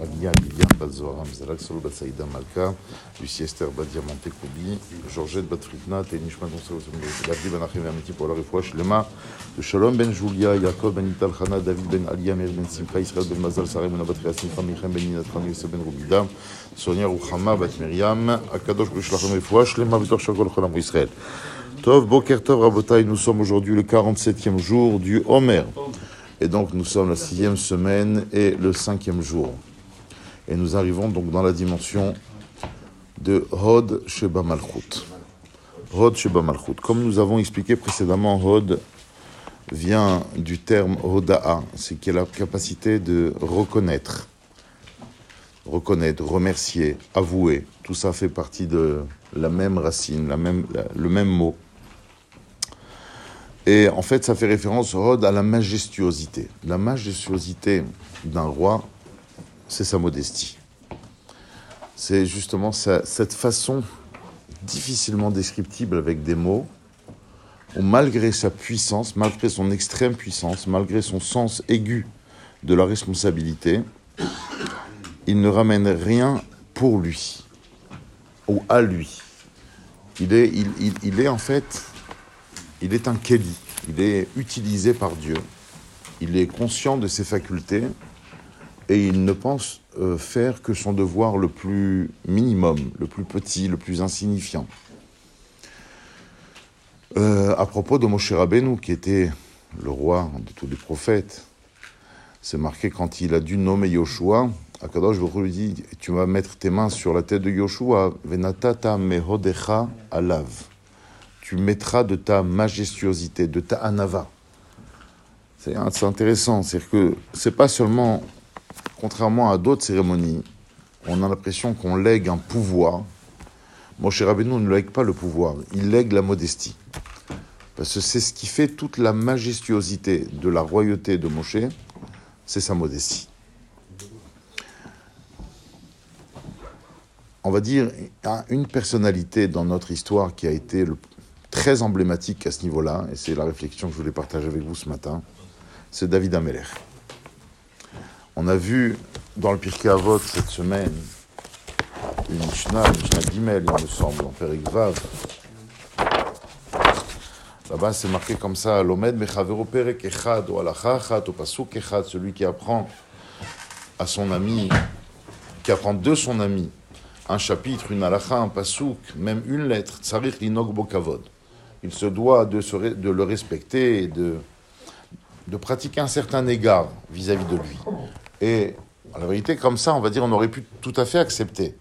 Alia Lilian Bat Zohara Mzalak Solo Bat Saïda Malka, Lucie Esther Bat Diamanté Koubi, Georgette Bat Fritna, Ténishma Gonçalo Labdi Ben Achim Amiti pour la refouach Lema, de Shalom Ben Julia, Yaakov Ben Ital Chana, David Ben Alia, Meir Ben Simcha, Israël Ben Mazal, Sarah Ben Abat Rea Simcha, Michem Ben Ninat Chani, Yosef Ben Rubida, Sonia Ruchama Bat Miriam, Akadosh B'Shlachem refouach Lema Vitor Shakol Cholam Israël. Tov, Boker Tov, Rabotai, nous sommes aujourd'hui le 47e jour du Homer. Et donc nous sommes la sixième semaine et le cinquième jour. Et nous arrivons donc dans la dimension de Hod Sheba Malchut. Hod Sheba Malchut. Comme nous avons expliqué précédemment, Hod vient du terme Hoda'a, c'est qui est la capacité de reconnaître. Reconnaître, remercier, avouer. Tout ça fait partie de la même racine, le même mot. Et en fait, ça fait référence, Hod, à la majestuosité. La majestuosité d'un roi, c'est sa modestie. C'est justement cette façon difficilement descriptible avec des mots, où malgré sa puissance, malgré son extrême puissance, malgré son sens aigu de la responsabilité, il ne ramène rien pour lui ou à lui. Il est, il est en fait il est un Kelly, il est utilisé par Dieu, il est conscient de ses facultés et il ne pense euh, faire que son devoir le plus minimum, le plus petit, le plus insignifiant. Euh, à propos de Moshe Rabbeinu, qui était le roi de tous les prophètes, c'est marqué quand il a dû nommer Yoshua, Akadosh Baruch lui dit, tu vas mettre tes mains sur la tête de Yoshua, venatata mehodecha alav tu mettras de ta majestuosité, de ta anava. C'est intéressant, c'est que c'est pas seulement, contrairement à d'autres cérémonies, on a l'impression qu'on lègue un pouvoir. Moshe Rabbeinu ne lègue pas le pouvoir, il lègue la modestie. Parce que c'est ce qui fait toute la majestuosité de la royauté de Moshe, c'est sa modestie. On va dire une personnalité dans notre histoire qui a été très emblématique à ce niveau-là, et c'est la réflexion que je voulais partager avec vous ce matin, c'est David Ameller. On a vu dans le Pirkei Avot cette semaine une Mishnah, une Mishnah Gimel, il me semble, en Perik Vav. Là-bas, c'est marqué comme ça, L'Omed Mechavero Perek Echad, ou Alacha Echad, ou Pasuk Echad, celui qui apprend à son ami, qui apprend de son ami, un chapitre, une halakha, un pasouk, même une lettre, linog bokavod. Il se doit de le respecter et de, de pratiquer un certain égard vis-à-vis de lui. Et en la vérité, comme ça, on va dire, on aurait pu tout à fait accepter.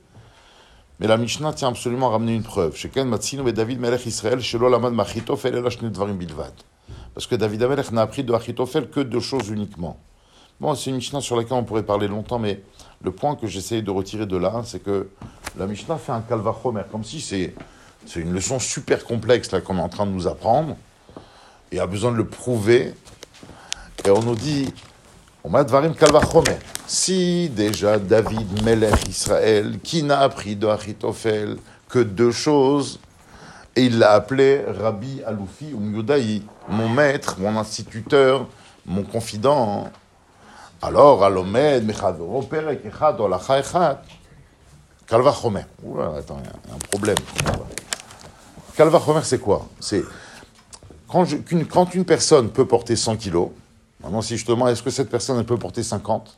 Mais la Mishnah tient absolument à ramener une preuve. David Melech Israël. Parce que David Amelech n'a appris de Achitofel que deux choses uniquement. Bon, c'est une Mishnah sur laquelle on pourrait parler longtemps, mais le point que j'essaye de retirer de là, c'est que la Mishnah fait un kalvachomer, comme si c'est, c'est une leçon super complexe là qu'on est en train de nous apprendre, et a besoin de le prouver. Et on nous dit, Si déjà David Melech Israël, qui n'a appris de Achitophel que deux choses, et il l'a appelé Rabbi Aloufi ou Yudaï, mon maître, mon instituteur, mon confident, alors, Alomed, Mechadoro, Perek, Echad, Olacha, Echad. Oula, attends, il y a un problème. Kalva Chomer, c'est quoi? C'est quand une personne peut porter 100 kilos, maintenant, si je te demande, est-ce que cette personne, peut porter 50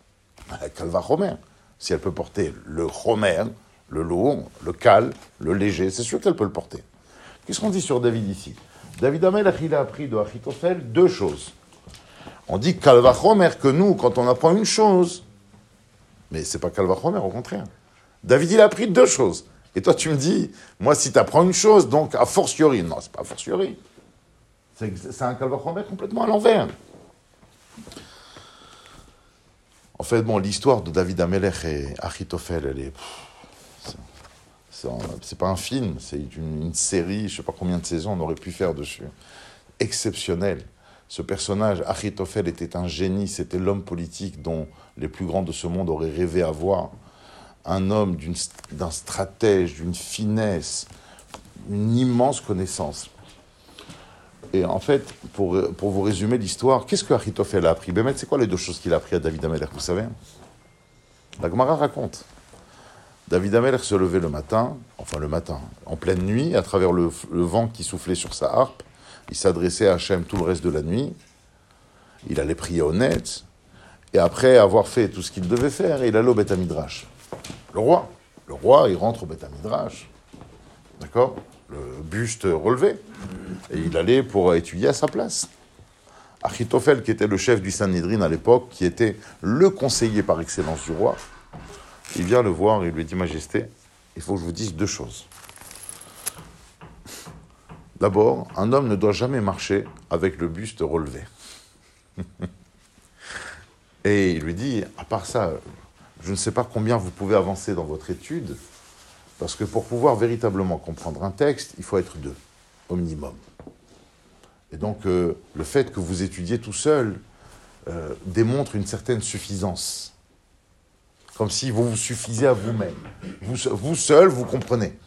Ben, Kalva Chomer. Si elle peut porter le Chomer, le lourd, le cal, le léger, c'est sûr qu'elle peut le porter. Qu'est-ce qu'on dit sur David ici? David Amel, il a appris de Achitophel deux choses. On dit Kalvachomer que nous, quand on apprend une chose, mais c'est pas Kalvachomer, au contraire. David, il a appris deux choses. Et toi, tu me dis, moi, si tu apprends une chose, donc a fortiori. Non, c'est pas a fortiori. C'est c'est un Kalvachomer complètement à l'envers. En fait, bon, l'histoire de David Amelech et Achitophel, elle est. c'est- pas un film, c'est une, série, je sais pas combien de saisons on aurait pu faire dessus. Exceptionnel. Ce personnage, Achitophel, était un génie, c'était l'homme politique dont les plus grands de ce monde auraient rêvé avoir. Un homme d'un stratège, d'une finesse, une immense connaissance. Et en fait, pour, pour vous résumer l'histoire, qu'est-ce que Achitophel a appris? Bémet, c'est quoi les deux choses qu'il a appris à David Amelech, vous savez? La Gemara raconte. David Amelech se levait le matin, enfin le matin, en pleine nuit, à travers le, vent qui soufflait sur sa harpe. Il s'adressait à Hachem tout le reste de la nuit. Il allait prier honnête. Et après avoir fait tout ce qu'il devait faire, il allait au Beth. Le roi. Le roi, il rentre au Beth. D'accord? Le buste relevé. Et il allait pour étudier à sa place. Achitophel, qui était le chef du Sanhedrin à l'époque, qui était le conseiller par excellence du roi, il vient le voir et lui dit Majesté, il faut que je vous dise deux choses. D'abord, un homme ne doit jamais marcher avec le buste relevé. et il lui dit À part ça, je ne sais pas combien vous pouvez avancer dans votre étude, parce que pour pouvoir véritablement comprendre un texte, il faut être deux, au minimum. Et donc, euh, le fait que vous étudiez tout seul euh, démontre une certaine suffisance. Comme si vous vous suffisiez à vous-même. Vous, vous seul, vous comprenez.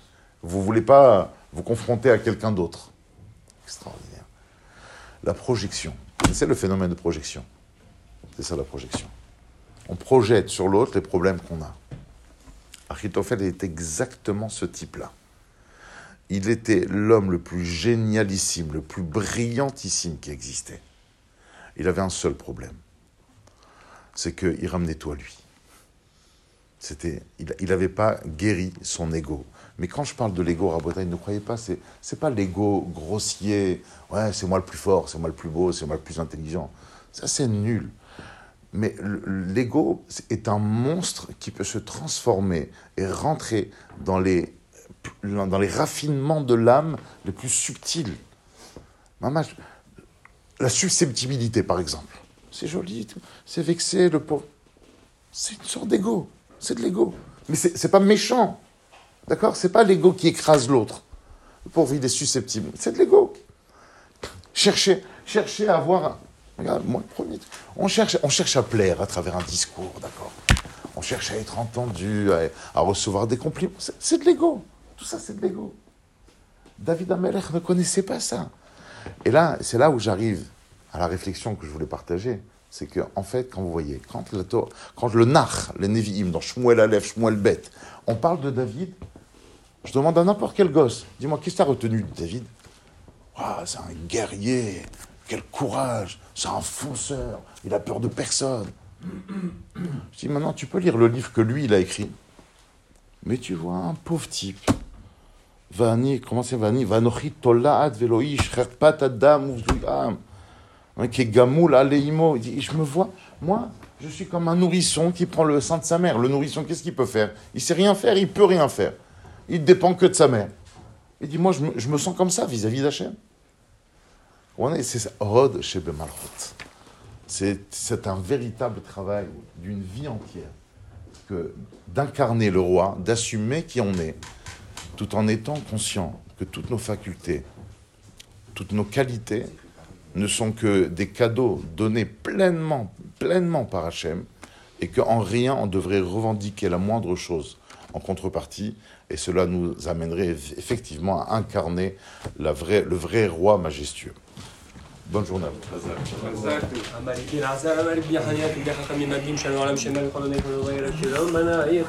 Vous ne voulez pas vous confronter à quelqu'un d'autre. Extraordinaire. La projection. C'est le phénomène de projection. C'est ça la projection. On projette sur l'autre les problèmes qu'on a. Achitophel est exactement ce type-là. Il était l'homme le plus génialissime, le plus brillantissime qui existait. Il avait un seul problème. C'est qu'il ramenait tout à lui. C'était, il n'avait pas guéri son ego. Mais quand je parle de l'ego, Rabotaille, ne croyez pas, c'est, c'est pas l'ego grossier, ouais, c'est moi le plus fort, c'est moi le plus beau, c'est moi le plus intelligent. Ça, c'est nul. Mais l'ego est un monstre qui peut se transformer et rentrer dans les, dans les raffinements de l'âme les plus subtils. La susceptibilité, par exemple. C'est joli, c'est vexé, le pauvre. C'est une sorte d'ego. C'est de l'ego. Mais c'est pas méchant. D'accord? C'est pas l'ego qui écrase l'autre. Le pauvre, il est susceptible. C'est de l'ego. Chercher, chercher à avoir. Regarde, moi, premier. On cherche, on cherche à plaire à travers un discours, d'accord? On cherche à être entendu, à, recevoir des compliments. C'est de l'ego. Tout ça, c'est de l'ego. David Amelech ne connaissait pas ça. Et là, c'est là où j'arrive à la réflexion que je voulais partager c'est que, en fait, quand vous voyez, quand le, quand le Nach, le Nevi'im, dans Shmuel Aleph, Shmuel Bet, on parle de David, je demande à n'importe quel gosse, dis-moi, qu'est-ce que tu as retenu de David? C'est un guerrier, quel courage, c'est un fonceur, il a peur de personne. Je dis, maintenant, tu peux lire le livre que lui, il a écrit. Mais tu vois, un pauvre type. Vani, comment c'est Vani? Vanochi tolaat veloish, cherpat adam qui est gamoul, dit, je me vois, moi, je suis comme un nourrisson qui prend le sein de sa mère. Le nourrisson, qu'est-ce qu'il peut faire? Il sait rien faire, il peut rien faire. Il dépend que de sa mère. Il dit, moi, je me, sens comme ça vis-à-vis d'Hachem. C'est C'est un véritable travail d'une vie entière que d'incarner le roi, d'assumer qui on est, tout en étant conscient que toutes nos facultés, toutes nos qualités ne sont que des cadeaux donnés pleinement, pleinement par Hachem, et qu'en rien on devrait revendiquer la moindre chose en contrepartie, et cela nous amènerait effectivement à incarner le vrai roi majestueux. Bonne journée à.